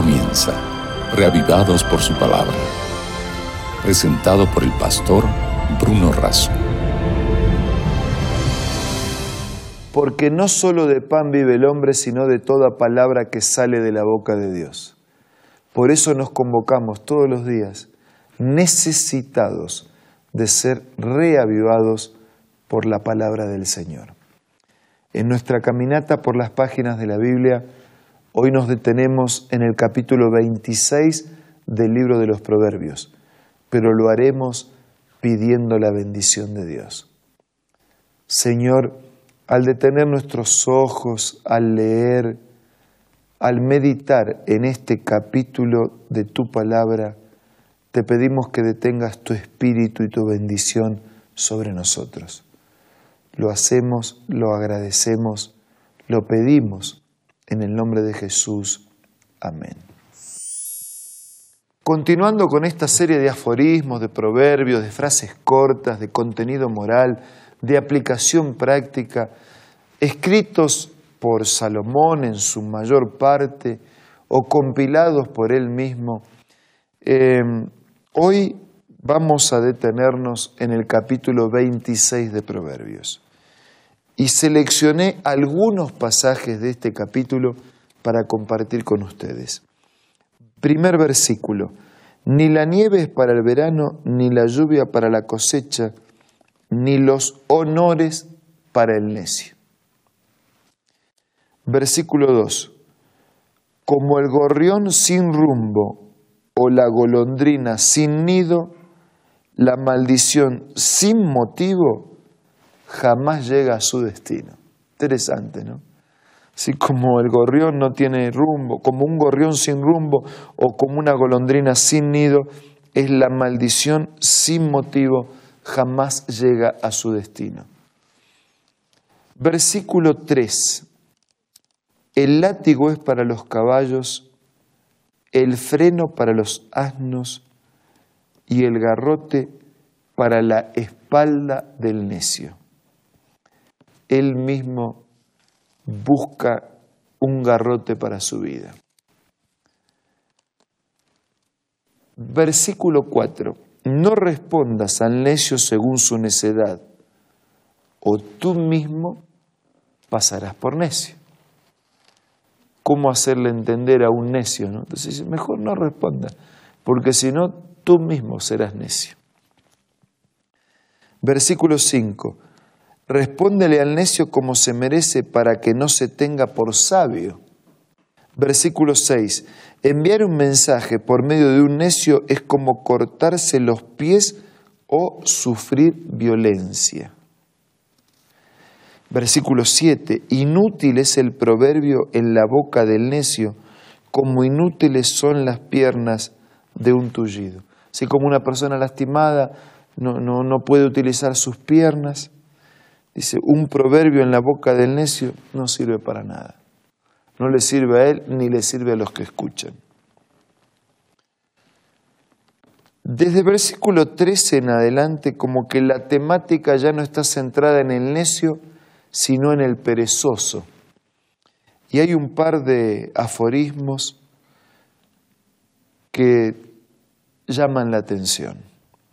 comienza, reavivados por su palabra. Presentado por el pastor Bruno Razo. Porque no solo de pan vive el hombre, sino de toda palabra que sale de la boca de Dios. Por eso nos convocamos todos los días, necesitados de ser reavivados por la palabra del Señor. En nuestra caminata por las páginas de la Biblia, hoy nos detenemos en el capítulo 26 del libro de los Proverbios, pero lo haremos pidiendo la bendición de Dios. Señor, al detener nuestros ojos, al leer, al meditar en este capítulo de tu palabra, te pedimos que detengas tu espíritu y tu bendición sobre nosotros. Lo hacemos, lo agradecemos, lo pedimos en el nombre de Jesús. Amén. Continuando con esta serie de aforismos, de proverbios, de frases cortas, de contenido moral, de aplicación práctica, escritos por Salomón en su mayor parte o compilados por él mismo, eh, hoy vamos a detenernos en el capítulo 26 de Proverbios y seleccioné algunos pasajes de este capítulo para compartir con ustedes. Primer versículo, ni la nieve es para el verano, ni la lluvia para la cosecha, ni los honores para el necio. Versículo 2, como el gorrión sin rumbo o la golondrina sin nido, la maldición sin motivo jamás llega a su destino. Interesante, ¿no? Así como el gorrión no tiene rumbo, como un gorrión sin rumbo o como una golondrina sin nido, es la maldición sin motivo, jamás llega a su destino. Versículo 3. El látigo es para los caballos, el freno para los asnos y el garrote para la espalda del necio él mismo busca un garrote para su vida. Versículo 4. No respondas al necio según su necedad, o tú mismo pasarás por necio. ¿Cómo hacerle entender a un necio? ¿no? Entonces mejor no responda, porque si no, tú mismo serás necio. Versículo 5. Respóndele al necio como se merece para que no se tenga por sabio. Versículo 6. Enviar un mensaje por medio de un necio es como cortarse los pies o sufrir violencia. Versículo 7. Inútil es el proverbio en la boca del necio, como inútiles son las piernas de un tullido. Así como una persona lastimada no, no, no puede utilizar sus piernas, Dice, un proverbio en la boca del necio no sirve para nada. No le sirve a él ni le sirve a los que escuchan. Desde versículo 13 en adelante, como que la temática ya no está centrada en el necio, sino en el perezoso. Y hay un par de aforismos que llaman la atención.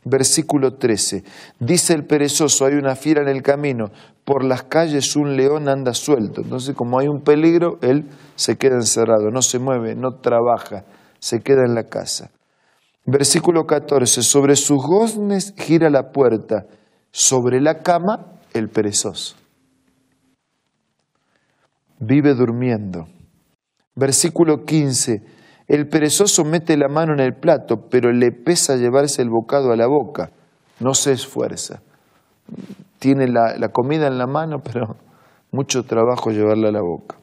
Versículo 13. Dice el perezoso, hay una fiera en el camino, por las calles un león anda suelto. Entonces, como hay un peligro, él se queda encerrado, no se mueve, no trabaja, se queda en la casa. Versículo 14. Sobre sus goznes gira la puerta, sobre la cama el perezoso. Vive durmiendo. Versículo 15 el perezoso mete la mano en el plato, pero le pesa llevarse el bocado a la boca. No se esfuerza. Tiene la, comida en la mano, pero mucho trabajo llevarla a la boca.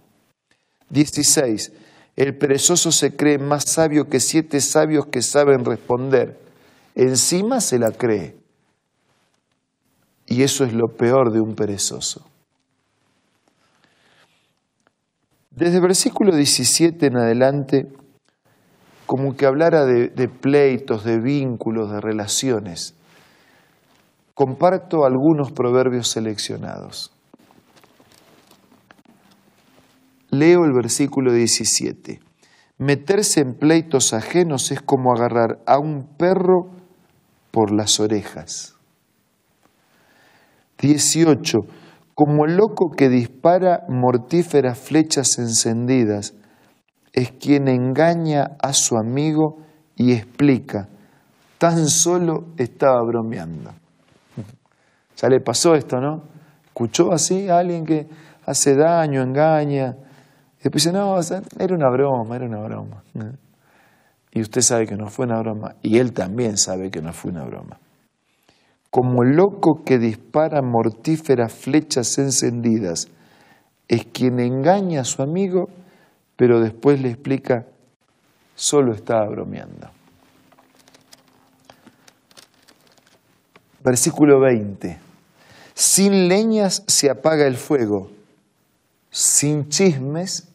16. El perezoso se cree más sabio que siete sabios que saben responder. Encima se la cree. Y eso es lo peor de un perezoso. Desde versículo 17 en adelante como que hablara de, pleitos, de vínculos, de relaciones. Comparto algunos proverbios seleccionados. Leo el versículo 17. Meterse en pleitos ajenos es como agarrar a un perro por las orejas. 18. Como el loco que dispara mortíferas flechas encendidas, es quien engaña a su amigo y explica, tan solo estaba bromeando. Ya le pasó esto, ¿no? Escuchó así a alguien que hace daño, engaña. Y después dice, no, era una broma, era una broma. Y usted sabe que no fue una broma. Y él también sabe que no fue una broma. Como loco que dispara mortíferas flechas encendidas, es quien engaña a su amigo, pero después le explica, solo estaba bromeando. Versículo 20. Sin leñas se apaga el fuego, sin chismes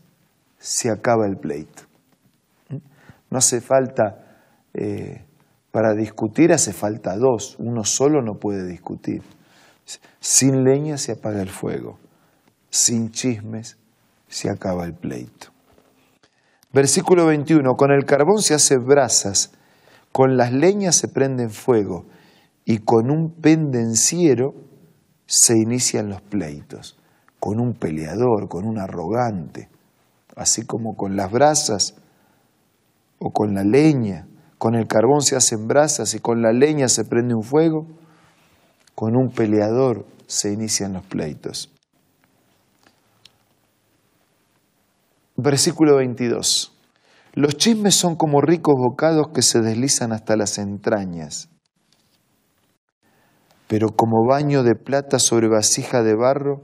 se acaba el pleito. No hace falta, eh, para discutir hace falta dos, uno solo no puede discutir. Sin leñas se apaga el fuego, sin chismes se acaba el pleito. Versículo 21, con el carbón se hace brasas, con las leñas se prende fuego y con un pendenciero se inician los pleitos, con un peleador, con un arrogante, así como con las brasas o con la leña, con el carbón se hacen brasas y con la leña se prende un fuego, con un peleador se inician los pleitos. Versículo 22. Los chismes son como ricos bocados que se deslizan hasta las entrañas pero como baño de plata sobre vasija de barro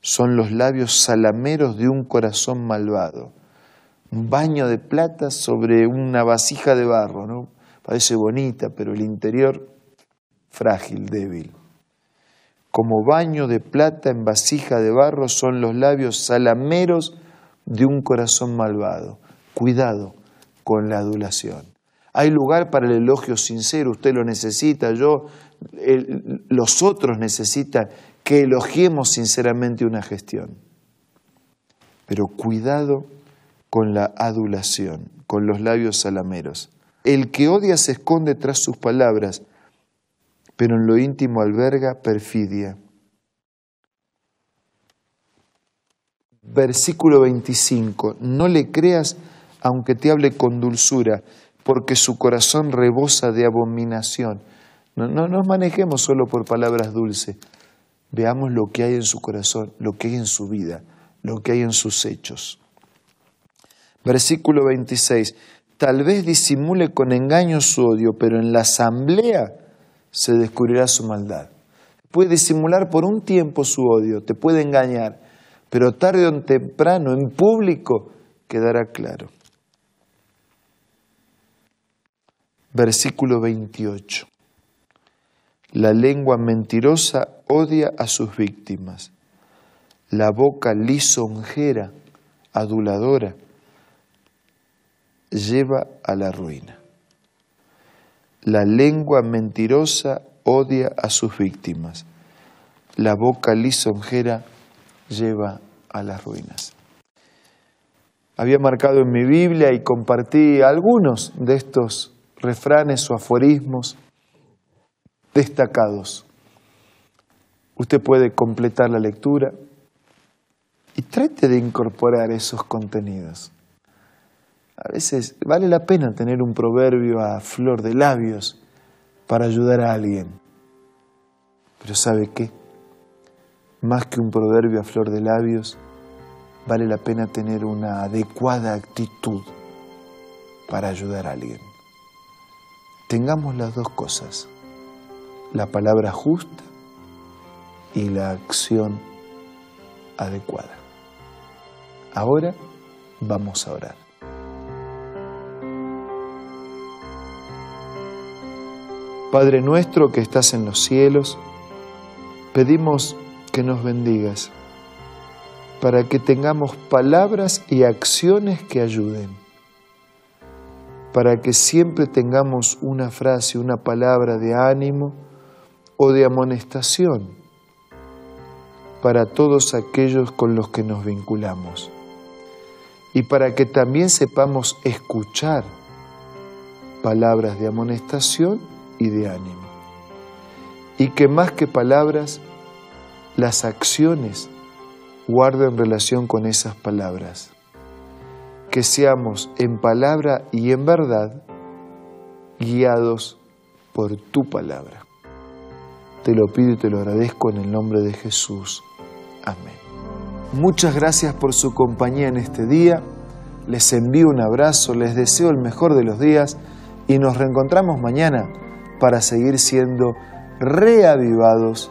son los labios salameros de un corazón malvado. Un baño de plata sobre una vasija de barro, ¿no? Parece bonita, pero el interior frágil, débil. Como baño de plata en vasija de barro son los labios salameros de un corazón malvado. Cuidado con la adulación. Hay lugar para el elogio sincero, usted lo necesita, yo los otros necesitan que elogiemos sinceramente una gestión. Pero cuidado con la adulación, con los labios salameros. El que odia se esconde tras sus palabras, pero en lo íntimo alberga perfidia. Versículo 25. No le creas aunque te hable con dulzura, porque su corazón rebosa de abominación. No, nos manejemos solo por palabras dulces. Veamos lo que hay en su corazón, lo que hay en su vida, lo que hay en sus hechos. Versículo 26. Tal vez disimule con engaño su odio, pero en la asamblea se descubrirá su maldad. Puede disimular por un tiempo su odio, te puede engañar, pero tarde o temprano en público quedará claro. Versículo 28. La lengua mentirosa odia a sus víctimas. La boca lisonjera, aduladora, lleva a la ruina. La lengua mentirosa odia a sus víctimas. La boca lisonjera lleva a las ruinas. Había marcado en mi Biblia y compartí algunos de estos refranes o aforismos destacados. Usted puede completar la lectura y trate de incorporar esos contenidos. A veces vale la pena tener un proverbio a flor de labios para ayudar a alguien. Pero ¿sabe qué? Más que un proverbio a flor de labios, vale la pena tener una adecuada actitud para ayudar a alguien. Tengamos las dos cosas la palabra justa y la acción adecuada. Ahora vamos a orar. Padre nuestro que estás en los cielos, pedimos que nos bendigas para que tengamos palabras y acciones que ayuden, para que siempre tengamos una frase, una palabra de ánimo, o de amonestación para todos aquellos con los que nos vinculamos. y para que también sepamos escuchar palabras de amonestación y de ánimo. Y que más que palabras, las acciones guarden relación con esas palabras. Que seamos en palabra y en verdad guiados por tu palabra. Te lo pido y te lo agradezco en el nombre de Jesús. Amén. Muchas gracias por su compañía en este día. Les envío un abrazo, les deseo el mejor de los días y nos reencontramos mañana para seguir siendo reavivados